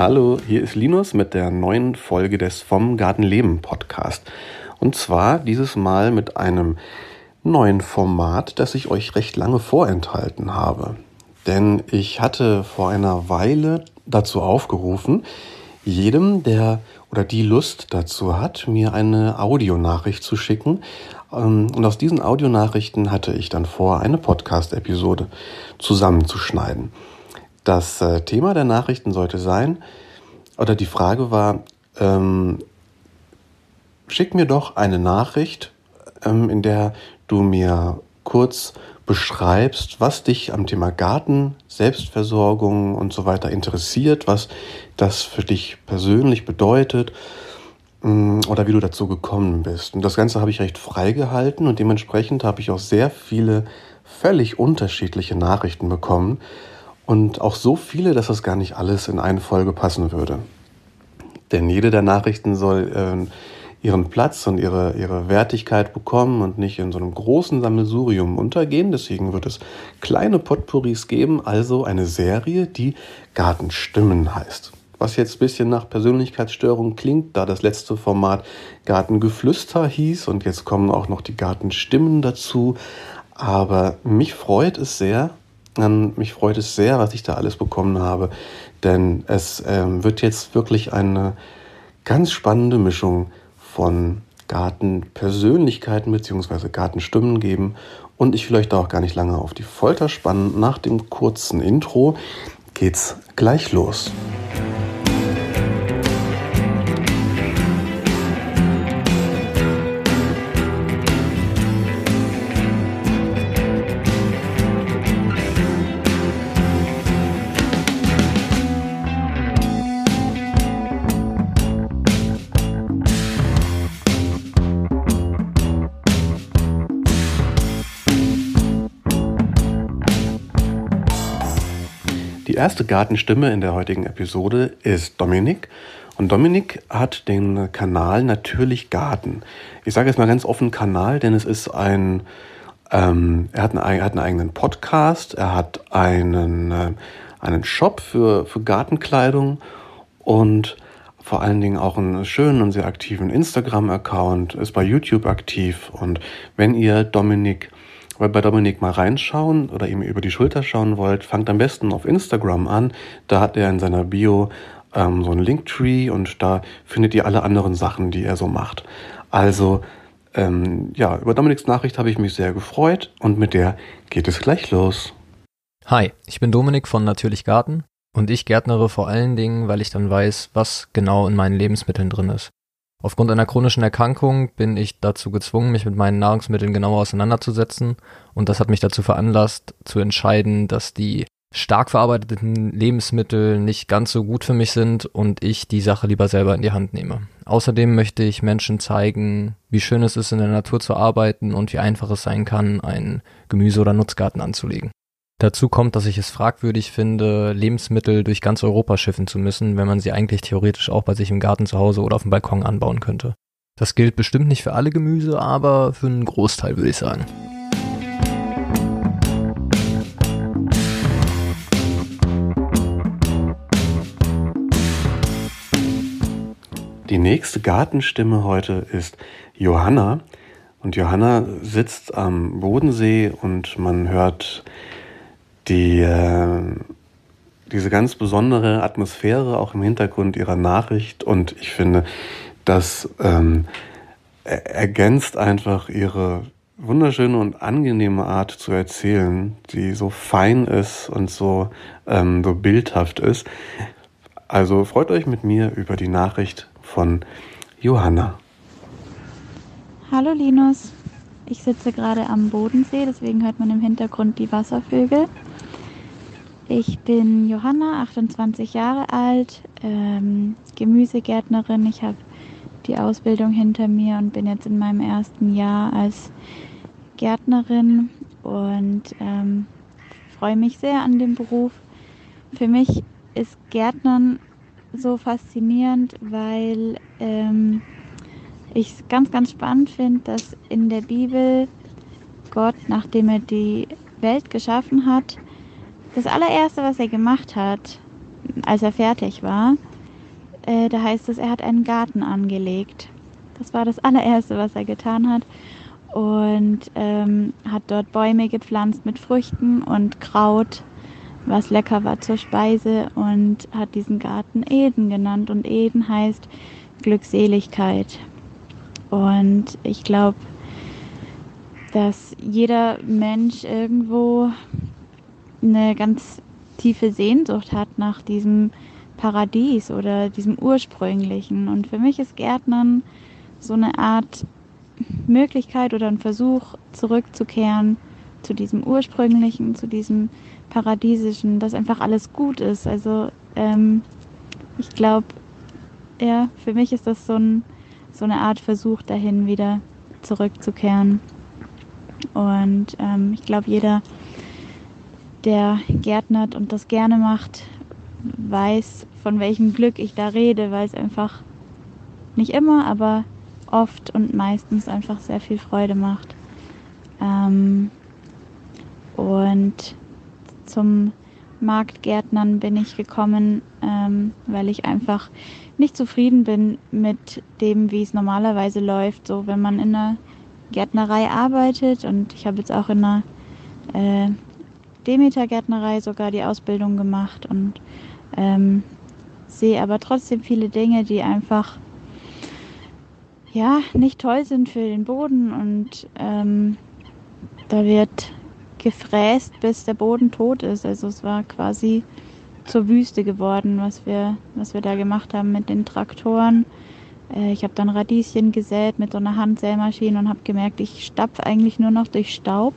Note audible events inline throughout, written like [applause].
Hallo, hier ist Linus mit der neuen Folge des Vom Gartenleben Podcast. Und zwar dieses Mal mit einem neuen Format, das ich euch recht lange vorenthalten habe. Denn ich hatte vor einer Weile dazu aufgerufen, jedem, der oder die Lust dazu hat, mir eine Audionachricht zu schicken. Ähm, und aus diesen Audionachrichten hatte ich dann vor, eine Podcast-Episode zusammenzuschneiden. Das äh, Thema der Nachrichten sollte sein, oder die Frage war, ähm, schick mir doch eine Nachricht, ähm, in der du mir kurz beschreibst, was dich am Thema Garten, Selbstversorgung und so weiter interessiert, was das für dich persönlich bedeutet mm, oder wie du dazu gekommen bist. Und das Ganze habe ich recht frei gehalten und dementsprechend habe ich auch sehr viele völlig unterschiedliche Nachrichten bekommen und auch so viele, dass das gar nicht alles in eine Folge passen würde. Denn jede der Nachrichten soll äh, ihren Platz und ihre, ihre Wertigkeit bekommen und nicht in so einem großen Sammelsurium untergehen. Deswegen wird es kleine Potpourris geben, also eine Serie, die Gartenstimmen heißt. Was jetzt ein bisschen nach Persönlichkeitsstörung klingt, da das letzte Format Gartengeflüster hieß und jetzt kommen auch noch die Gartenstimmen dazu. Aber mich freut es sehr, mich freut es sehr, was ich da alles bekommen habe, denn es ähm, wird jetzt wirklich eine ganz spannende Mischung von Gartenpersönlichkeiten bzw. Gartenstimmen geben. Und ich will euch da auch gar nicht lange auf die Folter spannen. Nach dem kurzen Intro geht's gleich los. Erste Gartenstimme in der heutigen Episode ist Dominik. Und Dominik hat den Kanal Natürlich Garten. Ich sage jetzt mal ganz offen Kanal, denn es ist ein, ähm, er, hat einen, hat einen eigenen Podcast, er hat einen, äh, einen Shop für, für Gartenkleidung und vor allen Dingen auch einen schönen und sehr aktiven Instagram-Account, ist bei YouTube aktiv. Und wenn ihr Dominik weil bei Dominik mal reinschauen oder ihm über die Schulter schauen wollt, fangt am besten auf Instagram an. Da hat er in seiner Bio ähm, so ein Linktree und da findet ihr alle anderen Sachen, die er so macht. Also ähm, ja, über Dominiks Nachricht habe ich mich sehr gefreut und mit der geht es gleich los. Hi, ich bin Dominik von Natürlich Garten und ich gärtnere vor allen Dingen, weil ich dann weiß, was genau in meinen Lebensmitteln drin ist. Aufgrund einer chronischen Erkrankung bin ich dazu gezwungen, mich mit meinen Nahrungsmitteln genauer auseinanderzusetzen und das hat mich dazu veranlasst, zu entscheiden, dass die stark verarbeiteten Lebensmittel nicht ganz so gut für mich sind und ich die Sache lieber selber in die Hand nehme. Außerdem möchte ich Menschen zeigen, wie schön es ist, in der Natur zu arbeiten und wie einfach es sein kann, einen Gemüse- oder Nutzgarten anzulegen. Dazu kommt, dass ich es fragwürdig finde, Lebensmittel durch ganz Europa schiffen zu müssen, wenn man sie eigentlich theoretisch auch bei sich im Garten zu Hause oder auf dem Balkon anbauen könnte. Das gilt bestimmt nicht für alle Gemüse, aber für einen Großteil würde ich sagen. Die nächste Gartenstimme heute ist Johanna. Und Johanna sitzt am Bodensee und man hört die, äh, diese ganz besondere Atmosphäre auch im Hintergrund ihrer Nachricht und ich finde, das ähm, ergänzt einfach ihre wunderschöne und angenehme Art zu erzählen, die so fein ist und so, ähm, so bildhaft ist. Also freut euch mit mir über die Nachricht von Johanna. Hallo Linus, ich sitze gerade am Bodensee, deswegen hört man im Hintergrund die Wasservögel. Ich bin Johanna, 28 Jahre alt, ähm, Gemüsegärtnerin. Ich habe die Ausbildung hinter mir und bin jetzt in meinem ersten Jahr als Gärtnerin und ähm, freue mich sehr an dem Beruf. Für mich ist Gärtnern so faszinierend, weil ähm, ich es ganz, ganz spannend finde, dass in der Bibel Gott, nachdem er die Welt geschaffen hat, das allererste, was er gemacht hat, als er fertig war, äh, da heißt es, er hat einen Garten angelegt. Das war das allererste, was er getan hat. Und ähm, hat dort Bäume gepflanzt mit Früchten und Kraut, was lecker war zur Speise und hat diesen Garten Eden genannt. Und Eden heißt Glückseligkeit. Und ich glaube, dass jeder Mensch irgendwo eine ganz tiefe Sehnsucht hat nach diesem Paradies oder diesem ursprünglichen. Und für mich ist Gärtnern so eine Art Möglichkeit oder ein Versuch zurückzukehren zu diesem ursprünglichen, zu diesem paradiesischen, dass einfach alles gut ist. Also ähm, ich glaube, ja, für mich ist das so, ein, so eine Art Versuch dahin, wieder zurückzukehren. Und ähm, ich glaube, jeder, der gärtnert und das gerne macht, weiß, von welchem Glück ich da rede, weil es einfach nicht immer, aber oft und meistens einfach sehr viel Freude macht. Ähm, und zum Marktgärtnern bin ich gekommen, ähm, weil ich einfach nicht zufrieden bin mit dem, wie es normalerweise läuft. So, wenn man in einer Gärtnerei arbeitet und ich habe jetzt auch in einer äh, Demeter-Gärtnerei sogar die Ausbildung gemacht und ähm, sehe aber trotzdem viele Dinge, die einfach ja nicht toll sind für den Boden und ähm, da wird gefräst, bis der Boden tot ist. Also es war quasi zur Wüste geworden, was wir, was wir da gemacht haben mit den Traktoren. Äh, ich habe dann Radieschen gesät mit so einer Handsämaschine und habe gemerkt, ich stapfe eigentlich nur noch durch Staub.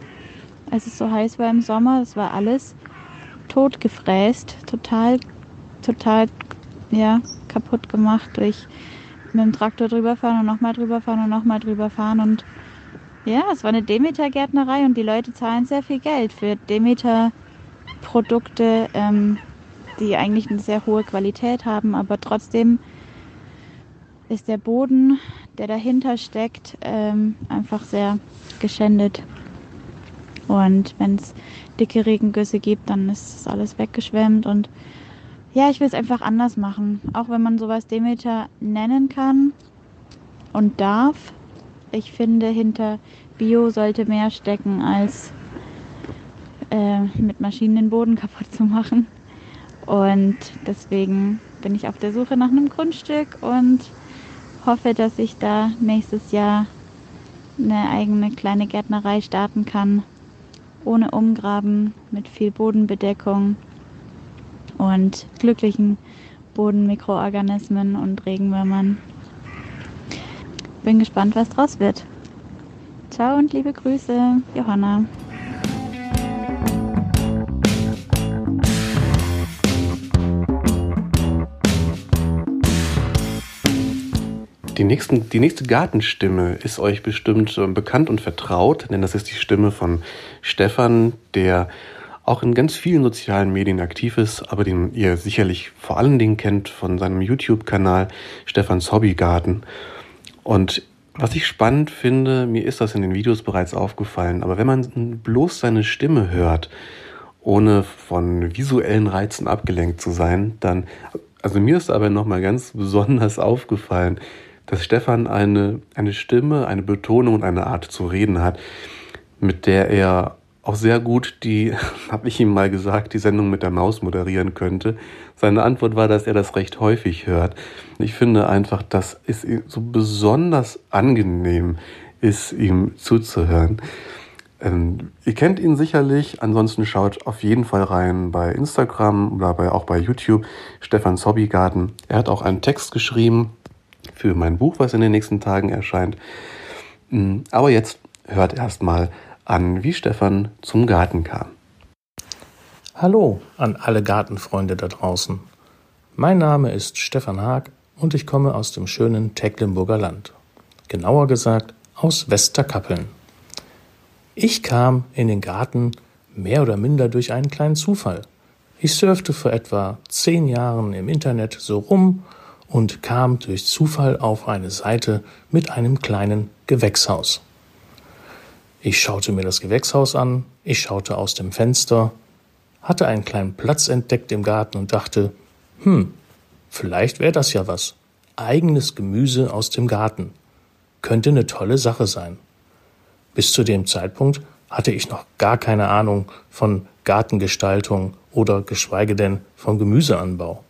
Als es so heiß war im Sommer, es war alles tot gefräst, total, total, ja, kaputt gemacht durch mit dem Traktor drüber fahren und nochmal drüber fahren und nochmal drüber fahren und ja, es war eine Demeter-Gärtnerei und die Leute zahlen sehr viel Geld für Demeter-Produkte, ähm, die eigentlich eine sehr hohe Qualität haben, aber trotzdem ist der Boden, der dahinter steckt, ähm, einfach sehr geschändet. Und wenn es dicke Regengüsse gibt, dann ist das alles weggeschwemmt. Und ja, ich will es einfach anders machen. Auch wenn man sowas Demeter nennen kann und darf, ich finde, hinter Bio sollte mehr stecken, als äh, mit Maschinen den Boden kaputt zu machen. Und deswegen bin ich auf der Suche nach einem Grundstück und hoffe, dass ich da nächstes Jahr eine eigene kleine Gärtnerei starten kann. Ohne Umgraben, mit viel Bodenbedeckung und glücklichen Bodenmikroorganismen und Regenwürmern bin gespannt, was draus wird. Ciao und liebe Grüße, Johanna. Die, nächsten, die nächste Gartenstimme ist euch bestimmt äh, bekannt und vertraut, denn das ist die Stimme von Stefan, der auch in ganz vielen sozialen Medien aktiv ist, aber den ihr sicherlich vor allen Dingen kennt von seinem YouTube-Kanal Stefans Hobbygarten. Und was ich spannend finde, mir ist das in den Videos bereits aufgefallen, aber wenn man bloß seine Stimme hört, ohne von visuellen Reizen abgelenkt zu sein, dann, also mir ist aber nochmal ganz besonders aufgefallen, dass Stefan eine, eine Stimme, eine Betonung und eine Art zu reden hat, mit der er auch sehr gut die, [laughs] habe ich ihm mal gesagt, die Sendung mit der Maus moderieren könnte. Seine Antwort war, dass er das recht häufig hört. Ich finde einfach, dass es so besonders angenehm ist, ihm zuzuhören. Ähm, ihr kennt ihn sicherlich, ansonsten schaut auf jeden Fall rein bei Instagram oder bei, auch bei YouTube, Stefans Hobbygarten. Er hat auch einen Text geschrieben für mein Buch, was in den nächsten Tagen erscheint. Mm, aber jetzt hört erstmal an, wie Stefan zum Garten kam. Hallo an alle Gartenfreunde da draußen. Mein Name ist Stefan Haag und ich komme aus dem schönen Tecklenburger Land. Genauer gesagt aus Westerkappeln. Ich kam in den Garten mehr oder minder durch einen kleinen Zufall. Ich surfte vor etwa zehn Jahren im Internet so rum und kam durch Zufall auf eine Seite mit einem kleinen Gewächshaus. Ich schaute mir das Gewächshaus an, ich schaute aus dem Fenster, hatte einen kleinen Platz entdeckt im Garten und dachte, hm, vielleicht wäre das ja was. Eigenes Gemüse aus dem Garten. Könnte eine tolle Sache sein. Bis zu dem Zeitpunkt hatte ich noch gar keine Ahnung von Gartengestaltung oder geschweige denn von Gemüseanbau.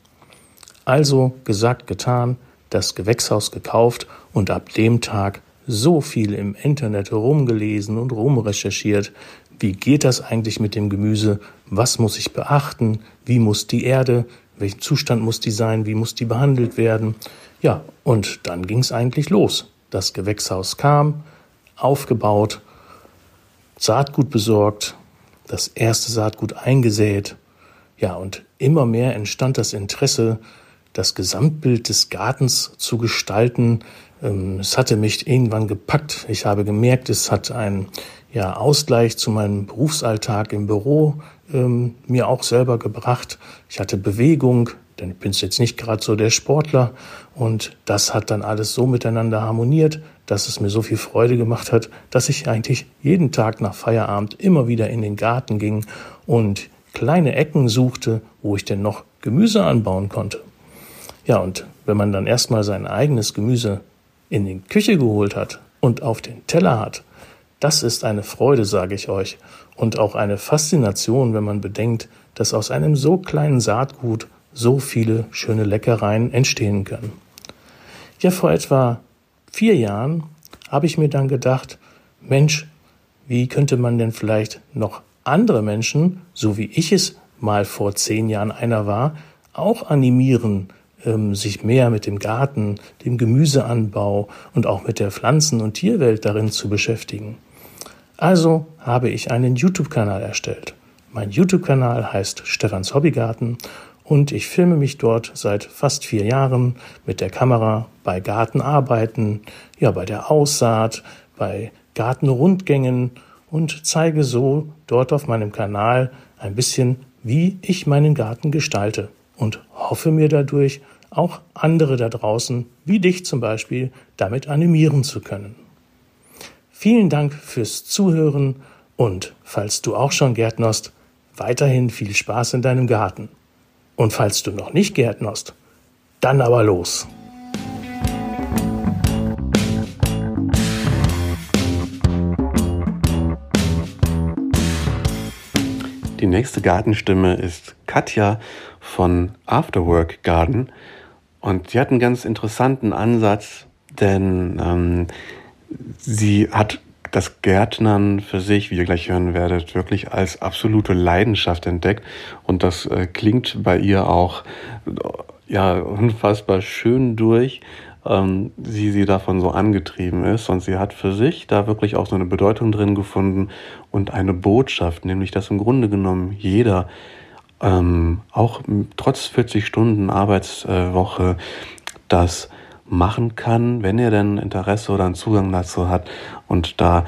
Also gesagt, getan, das Gewächshaus gekauft und ab dem Tag so viel im Internet rumgelesen und rumrecherchiert. Wie geht das eigentlich mit dem Gemüse? Was muss ich beachten? Wie muss die Erde? Welchen Zustand muss die sein? Wie muss die behandelt werden? Ja, und dann ging es eigentlich los. Das Gewächshaus kam, aufgebaut, Saatgut besorgt, das erste Saatgut eingesät. Ja, und immer mehr entstand das Interesse, das Gesamtbild des Gartens zu gestalten. Ähm, es hatte mich irgendwann gepackt. Ich habe gemerkt, es hat einen ja, Ausgleich zu meinem Berufsalltag im Büro ähm, mir auch selber gebracht. Ich hatte Bewegung, denn ich bin jetzt nicht gerade so der Sportler. Und das hat dann alles so miteinander harmoniert, dass es mir so viel Freude gemacht hat, dass ich eigentlich jeden Tag nach Feierabend immer wieder in den Garten ging und kleine Ecken suchte, wo ich denn noch Gemüse anbauen konnte. Ja, und wenn man dann erstmal sein eigenes Gemüse in die Küche geholt hat und auf den Teller hat, das ist eine Freude, sage ich euch, und auch eine Faszination, wenn man bedenkt, dass aus einem so kleinen Saatgut so viele schöne Leckereien entstehen können. Ja, vor etwa vier Jahren habe ich mir dann gedacht, Mensch, wie könnte man denn vielleicht noch andere Menschen, so wie ich es mal vor zehn Jahren einer war, auch animieren, ähm, sich mehr mit dem Garten, dem Gemüseanbau und auch mit der Pflanzen- und Tierwelt darin zu beschäftigen. Also habe ich einen YouTube-Kanal erstellt. Mein YouTube-Kanal heißt Stefans Hobbygarten und ich filme mich dort seit fast vier Jahren mit der Kamera bei Gartenarbeiten, ja, bei der Aussaat, bei Gartenrundgängen und zeige so dort auf meinem Kanal ein bisschen, wie ich meinen Garten gestalte und hoffe mir dadurch auch andere da draußen, wie dich zum Beispiel, damit animieren zu können. Vielen Dank fürs Zuhören und falls du auch schon gärtnerst, weiterhin viel Spaß in deinem Garten. Und falls du noch nicht gärtnerst, dann aber los. Die nächste Gartenstimme ist Katja von Afterwork Garden. Und sie hat einen ganz interessanten Ansatz, denn ähm, sie hat das Gärtnern für sich, wie ihr gleich hören werdet, wirklich als absolute Leidenschaft entdeckt. Und das äh, klingt bei ihr auch ja unfassbar schön durch, ähm, wie sie davon so angetrieben ist. Und sie hat für sich da wirklich auch so eine Bedeutung drin gefunden und eine Botschaft, nämlich dass im Grunde genommen jeder ähm, auch trotz 40 Stunden Arbeitswoche das machen kann, wenn er denn Interesse oder einen Zugang dazu hat. Und da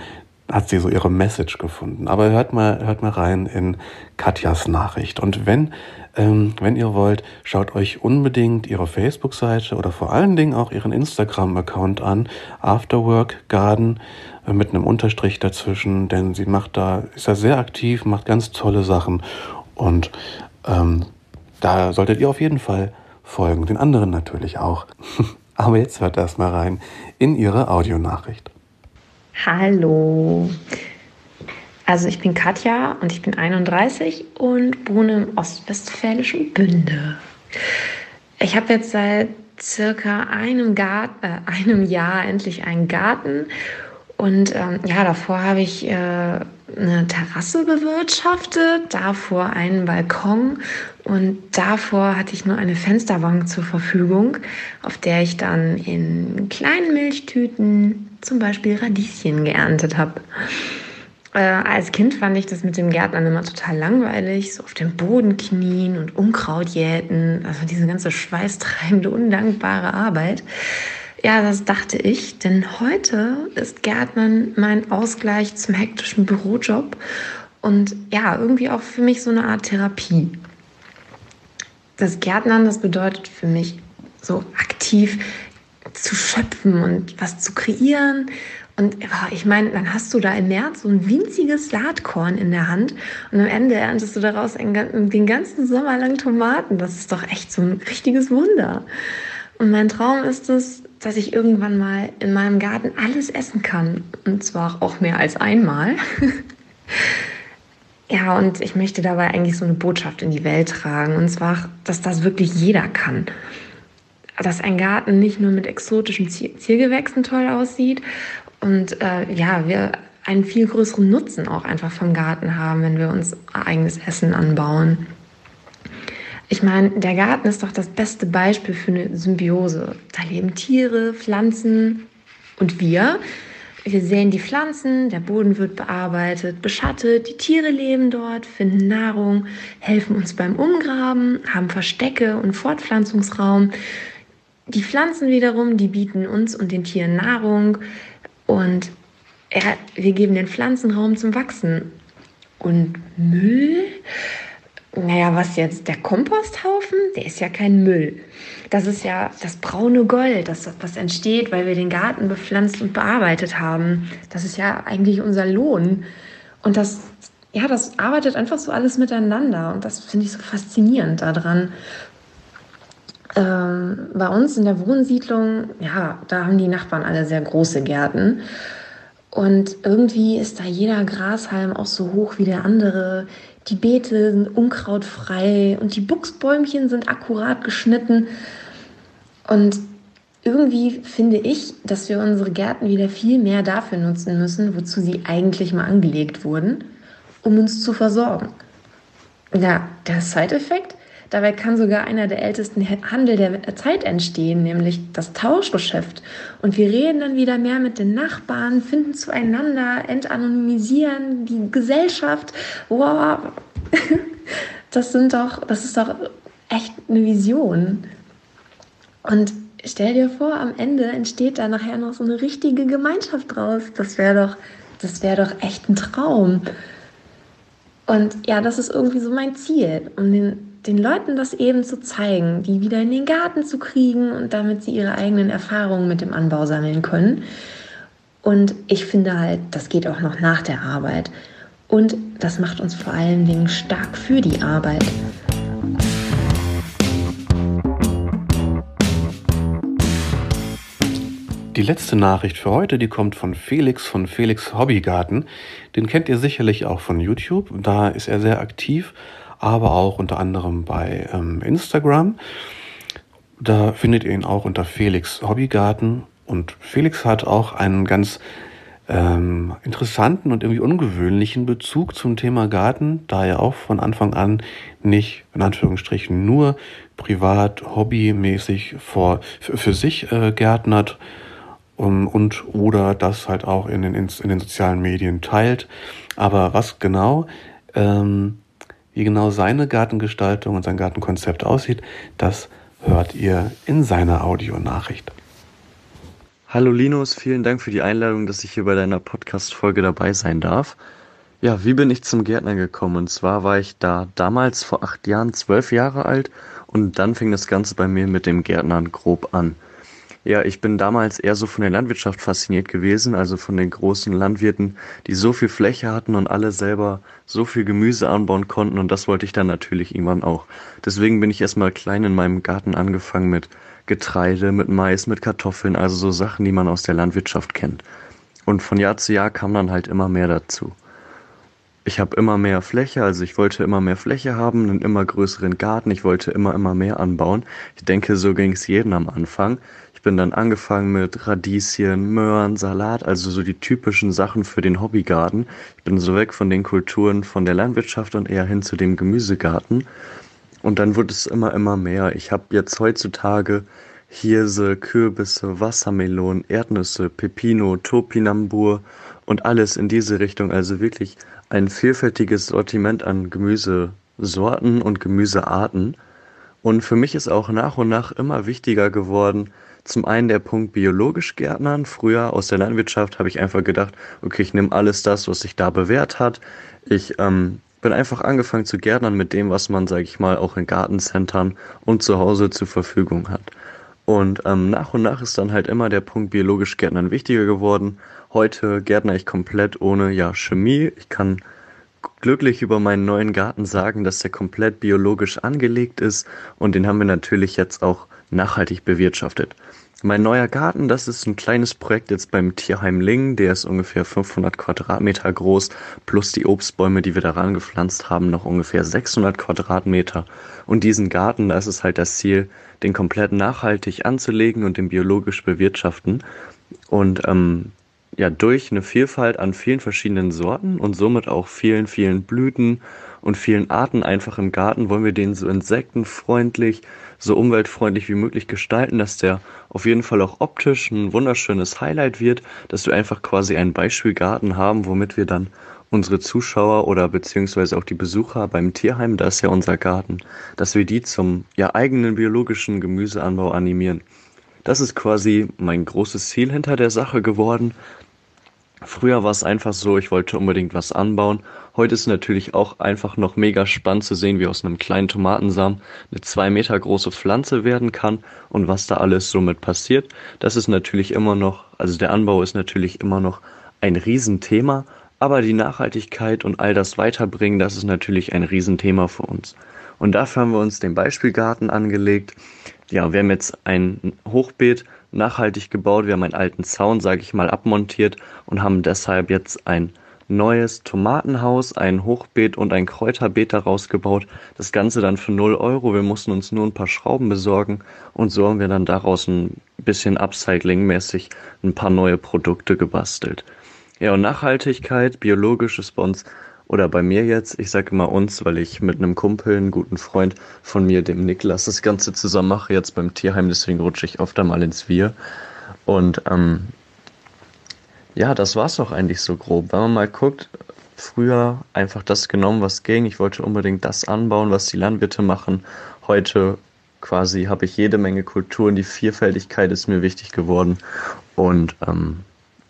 hat sie so ihre Message gefunden. Aber hört mal, hört mal rein in Katjas Nachricht. Und wenn, ähm, wenn ihr wollt, schaut euch unbedingt ihre Facebook-Seite oder vor allen Dingen auch ihren Instagram-Account an, Afterwork Garden äh, mit einem Unterstrich dazwischen, denn sie macht da, ist da sehr aktiv, macht ganz tolle Sachen und ähm, da solltet ihr auf jeden Fall folgen, den anderen natürlich auch. [laughs] Aber jetzt hört erstmal rein in ihre Audionachricht. Hallo. Also ich bin Katja und ich bin 31 und wohne im ostwestfälischen Bünde. Ich habe jetzt seit circa einem, Garten, äh, einem Jahr endlich einen Garten und ähm, ja, davor habe ich äh, eine Terrasse bewirtschaftet, davor einen Balkon und davor hatte ich nur eine Fensterbank zur Verfügung, auf der ich dann in kleinen Milchtüten zum Beispiel Radieschen geerntet habe. Äh, als Kind fand ich das mit dem Gärtnern immer total langweilig, so auf dem Boden knien und Unkraut jäten, also diese ganze schweißtreibende, undankbare Arbeit. Ja, das dachte ich, denn heute ist Gärtnern mein Ausgleich zum hektischen Bürojob und ja, irgendwie auch für mich so eine Art Therapie. Das Gärtnern, das bedeutet für mich so aktiv zu schöpfen und was zu kreieren Und ich meine, dann hast du da im März so ein winziges Saatkorn in der Hand und am Ende erntest du daraus den ganzen Sommer lang Tomaten. Das ist doch echt so ein richtiges Wunder. Und mein Traum ist es, dass ich irgendwann mal in meinem Garten alles essen kann. Und zwar auch mehr als einmal. [laughs] ja, und ich möchte dabei eigentlich so eine Botschaft in die Welt tragen. Und zwar, dass das wirklich jeder kann dass ein Garten nicht nur mit exotischen Ziergewächsen toll aussieht und äh, ja, wir einen viel größeren Nutzen auch einfach vom Garten haben, wenn wir uns eigenes Essen anbauen. Ich meine, der Garten ist doch das beste Beispiel für eine Symbiose. Da leben Tiere, Pflanzen und wir. Wir sehen die Pflanzen, der Boden wird bearbeitet, beschattet, die Tiere leben dort, finden Nahrung, helfen uns beim Umgraben, haben Verstecke und Fortpflanzungsraum. Die Pflanzen wiederum, die bieten uns und den Tieren Nahrung, und wir geben den Pflanzen Raum zum Wachsen. Und Müll? Naja, was jetzt? Der Komposthaufen? Der ist ja kein Müll. Das ist ja das braune Gold, das, was entsteht, weil wir den Garten bepflanzt und bearbeitet haben. Das ist ja eigentlich unser Lohn. Und das, ja, das arbeitet einfach so alles miteinander. Und das finde ich so faszinierend daran. Ähm, bei uns in der Wohnsiedlung, ja, da haben die Nachbarn alle sehr große Gärten. Und irgendwie ist da jeder Grashalm auch so hoch wie der andere. Die Beete sind unkrautfrei und die Buchsbäumchen sind akkurat geschnitten. Und irgendwie finde ich, dass wir unsere Gärten wieder viel mehr dafür nutzen müssen, wozu sie eigentlich mal angelegt wurden, um uns zu versorgen. Ja, der Side-Effekt, Dabei kann sogar einer der ältesten Handel der Zeit entstehen, nämlich das Tauschgeschäft. Und wir reden dann wieder mehr mit den Nachbarn, finden zueinander, entanonymisieren die Gesellschaft. Wow, [laughs] das sind doch, das ist doch echt eine Vision. Und stell dir vor, am Ende entsteht da nachher noch so eine richtige Gemeinschaft draus. Das wäre doch, das wäre doch echt ein Traum. Und ja, das ist irgendwie so mein Ziel, um den den Leuten das eben zu zeigen, die wieder in den Garten zu kriegen und damit sie ihre eigenen Erfahrungen mit dem Anbau sammeln können. Und ich finde halt, das geht auch noch nach der Arbeit. Und das macht uns vor allen Dingen stark für die Arbeit. Die letzte Nachricht für heute, die kommt von Felix von Felix Hobbygarten. Den kennt ihr sicherlich auch von YouTube. Da ist er sehr aktiv aber auch unter anderem bei ähm, Instagram. Da findet ihr ihn auch unter Felix Hobbygarten. Und Felix hat auch einen ganz ähm, interessanten und irgendwie ungewöhnlichen Bezug zum Thema Garten, da er auch von Anfang an nicht, in Anführungsstrichen, nur privat, hobbymäßig vor, für, für sich äh, gärtnert um, und oder das halt auch in den, in, in den sozialen Medien teilt. Aber was genau, ähm, wie genau seine Gartengestaltung und sein Gartenkonzept aussieht, das hört ihr in seiner Audionachricht. Hallo Linus, vielen Dank für die Einladung, dass ich hier bei deiner Podcast-Folge dabei sein darf. Ja, wie bin ich zum Gärtner gekommen? Und zwar war ich da damals vor acht Jahren zwölf Jahre alt und dann fing das Ganze bei mir mit dem Gärtnern grob an. Ja, ich bin damals eher so von der Landwirtschaft fasziniert gewesen, also von den großen Landwirten, die so viel Fläche hatten und alle selber so viel Gemüse anbauen konnten und das wollte ich dann natürlich irgendwann auch. Deswegen bin ich erstmal klein in meinem Garten angefangen mit Getreide, mit Mais, mit Kartoffeln, also so Sachen, die man aus der Landwirtschaft kennt. Und von Jahr zu Jahr kam dann halt immer mehr dazu. Ich habe immer mehr Fläche, also ich wollte immer mehr Fläche haben, einen immer größeren Garten, ich wollte immer, immer mehr anbauen. Ich denke, so ging es jedem am Anfang bin dann angefangen mit Radieschen, Möhren, Salat, also so die typischen Sachen für den Hobbygarten. Ich bin so weg von den Kulturen von der Landwirtschaft und eher hin zu dem Gemüsegarten. Und dann wurde es immer, immer mehr. Ich habe jetzt heutzutage Hirse, Kürbisse, Wassermelonen, Erdnüsse, Pepino, Topinambur und alles in diese Richtung. Also wirklich ein vielfältiges Sortiment an Gemüsesorten und Gemüsearten. Und für mich ist auch nach und nach immer wichtiger geworden, zum einen der Punkt biologisch Gärtnern. Früher aus der Landwirtschaft habe ich einfach gedacht, okay, ich nehme alles das, was sich da bewährt hat. Ich ähm, bin einfach angefangen zu gärtnern mit dem, was man, sage ich mal, auch in Gartencentern und zu Hause zur Verfügung hat. Und ähm, nach und nach ist dann halt immer der Punkt biologisch Gärtnern wichtiger geworden. Heute gärtner ich komplett ohne ja, Chemie. Ich kann glücklich über meinen neuen Garten sagen, dass der komplett biologisch angelegt ist und den haben wir natürlich jetzt auch nachhaltig bewirtschaftet. Mein neuer Garten, das ist ein kleines Projekt jetzt beim Tierheim Lingen. Der ist ungefähr 500 Quadratmeter groß, plus die Obstbäume, die wir daran gepflanzt haben, noch ungefähr 600 Quadratmeter. Und diesen Garten, da ist es halt das Ziel, den komplett nachhaltig anzulegen und den biologisch bewirtschaften. Und ähm, ja, durch eine Vielfalt an vielen verschiedenen Sorten und somit auch vielen, vielen Blüten und vielen Arten einfach im Garten wollen wir den so insektenfreundlich, so umweltfreundlich wie möglich gestalten, dass der auf jeden Fall auch optisch ein wunderschönes Highlight wird, dass wir einfach quasi einen Beispielgarten haben, womit wir dann unsere Zuschauer oder beziehungsweise auch die Besucher beim Tierheim, da ist ja unser Garten, dass wir die zum ja eigenen biologischen Gemüseanbau animieren. Das ist quasi mein großes Ziel hinter der Sache geworden, Früher war es einfach so, ich wollte unbedingt was anbauen. Heute ist natürlich auch einfach noch mega spannend zu sehen, wie aus einem kleinen Tomatensamen eine zwei Meter große Pflanze werden kann und was da alles somit passiert. Das ist natürlich immer noch, also der Anbau ist natürlich immer noch ein Riesenthema, aber die Nachhaltigkeit und all das Weiterbringen, das ist natürlich ein Riesenthema für uns. Und dafür haben wir uns den Beispielgarten angelegt. Ja, wir haben jetzt ein Hochbeet nachhaltig gebaut. Wir haben einen alten Zaun, sage ich mal, abmontiert und haben deshalb jetzt ein neues Tomatenhaus, ein Hochbeet und ein Kräuterbeet daraus gebaut. Das Ganze dann für 0 Euro. Wir mussten uns nur ein paar Schrauben besorgen und so haben wir dann daraus ein bisschen Upcycling-mäßig ein paar neue Produkte gebastelt. Ja, und Nachhaltigkeit, biologisch ist bei uns oder bei mir jetzt, ich sage immer uns, weil ich mit einem Kumpel, einem guten Freund von mir, dem Niklas, das Ganze zusammen mache, jetzt beim Tierheim, deswegen rutsche ich oft einmal ins Wir. Und ähm, ja, das war's auch eigentlich so grob. Wenn man mal guckt, früher einfach das genommen, was ging. Ich wollte unbedingt das anbauen, was die Landwirte machen. Heute quasi habe ich jede Menge Kulturen. Die Vielfältigkeit ist mir wichtig geworden. Und ähm,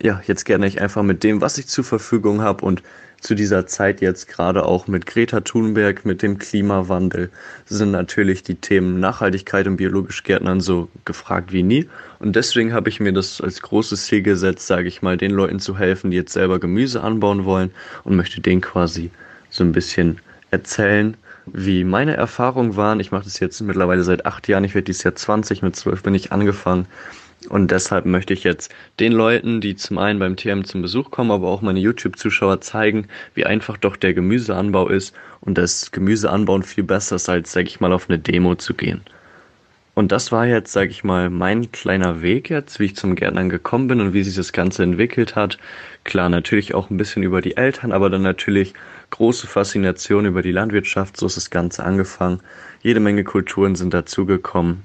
ja, jetzt gerne ich einfach mit dem, was ich zur Verfügung habe und zu dieser Zeit jetzt gerade auch mit Greta Thunberg, mit dem Klimawandel, sind natürlich die Themen Nachhaltigkeit und biologisch Gärtnern so gefragt wie nie. Und deswegen habe ich mir das als großes Ziel gesetzt, sage ich mal, den Leuten zu helfen, die jetzt selber Gemüse anbauen wollen und möchte denen quasi so ein bisschen erzählen, wie meine Erfahrungen waren. Ich mache das jetzt mittlerweile seit acht Jahren. Ich werde dieses Jahr 20, mit zwölf bin ich angefangen. Und deshalb möchte ich jetzt den Leuten, die zum einen beim TM zum Besuch kommen, aber auch meine YouTube-Zuschauer zeigen, wie einfach doch der Gemüseanbau ist und das Gemüseanbauen viel besser ist, als, sag ich mal, auf eine Demo zu gehen. Und das war jetzt, sag ich mal, mein kleiner Weg jetzt, wie ich zum Gärtnern gekommen bin und wie sich das Ganze entwickelt hat. Klar, natürlich auch ein bisschen über die Eltern, aber dann natürlich große Faszination über die Landwirtschaft. So ist das Ganze angefangen. Jede Menge Kulturen sind dazugekommen.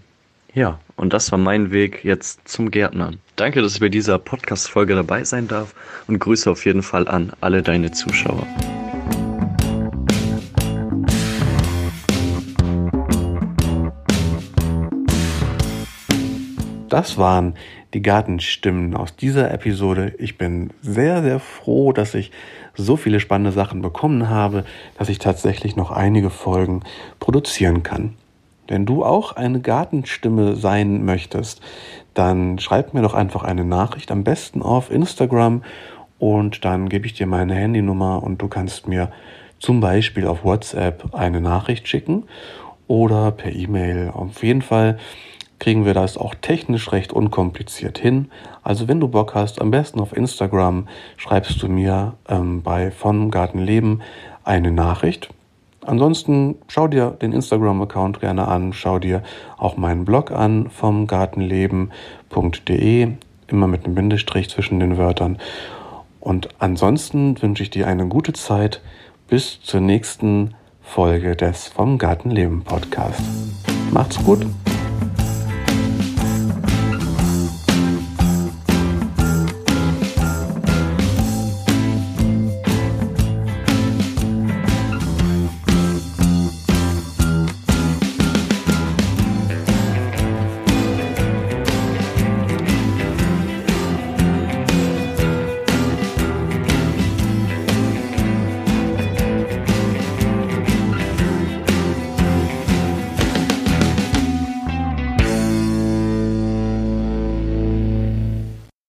Ja, und das war mein Weg jetzt zum Gärtnern. Danke, dass ich bei dieser Podcast-Folge dabei sein darf und Grüße auf jeden Fall an alle deine Zuschauer. Das waren die Gartenstimmen aus dieser Episode. Ich bin sehr, sehr froh, dass ich so viele spannende Sachen bekommen habe, dass ich tatsächlich noch einige Folgen produzieren kann. Wenn du auch eine Gartenstimme sein möchtest, dann schreib mir doch einfach eine Nachricht, am besten auf Instagram und dann gebe ich dir meine Handynummer und du kannst mir zum Beispiel auf WhatsApp eine Nachricht schicken oder per E-Mail. Auf jeden Fall kriegen wir das auch technisch recht unkompliziert hin. Also wenn du Bock hast, am besten auf Instagram schreibst du mir ähm, bei von Gartenleben eine Nachricht Ansonsten schau dir den Instagram-Account gerne an, schau dir auch meinen Blog an vom gartenleben.de, immer mit einem Bindestrich zwischen den Wörtern. Und ansonsten wünsche ich dir eine gute Zeit bis zur nächsten Folge des Vom Gartenleben Podcast. Macht's gut!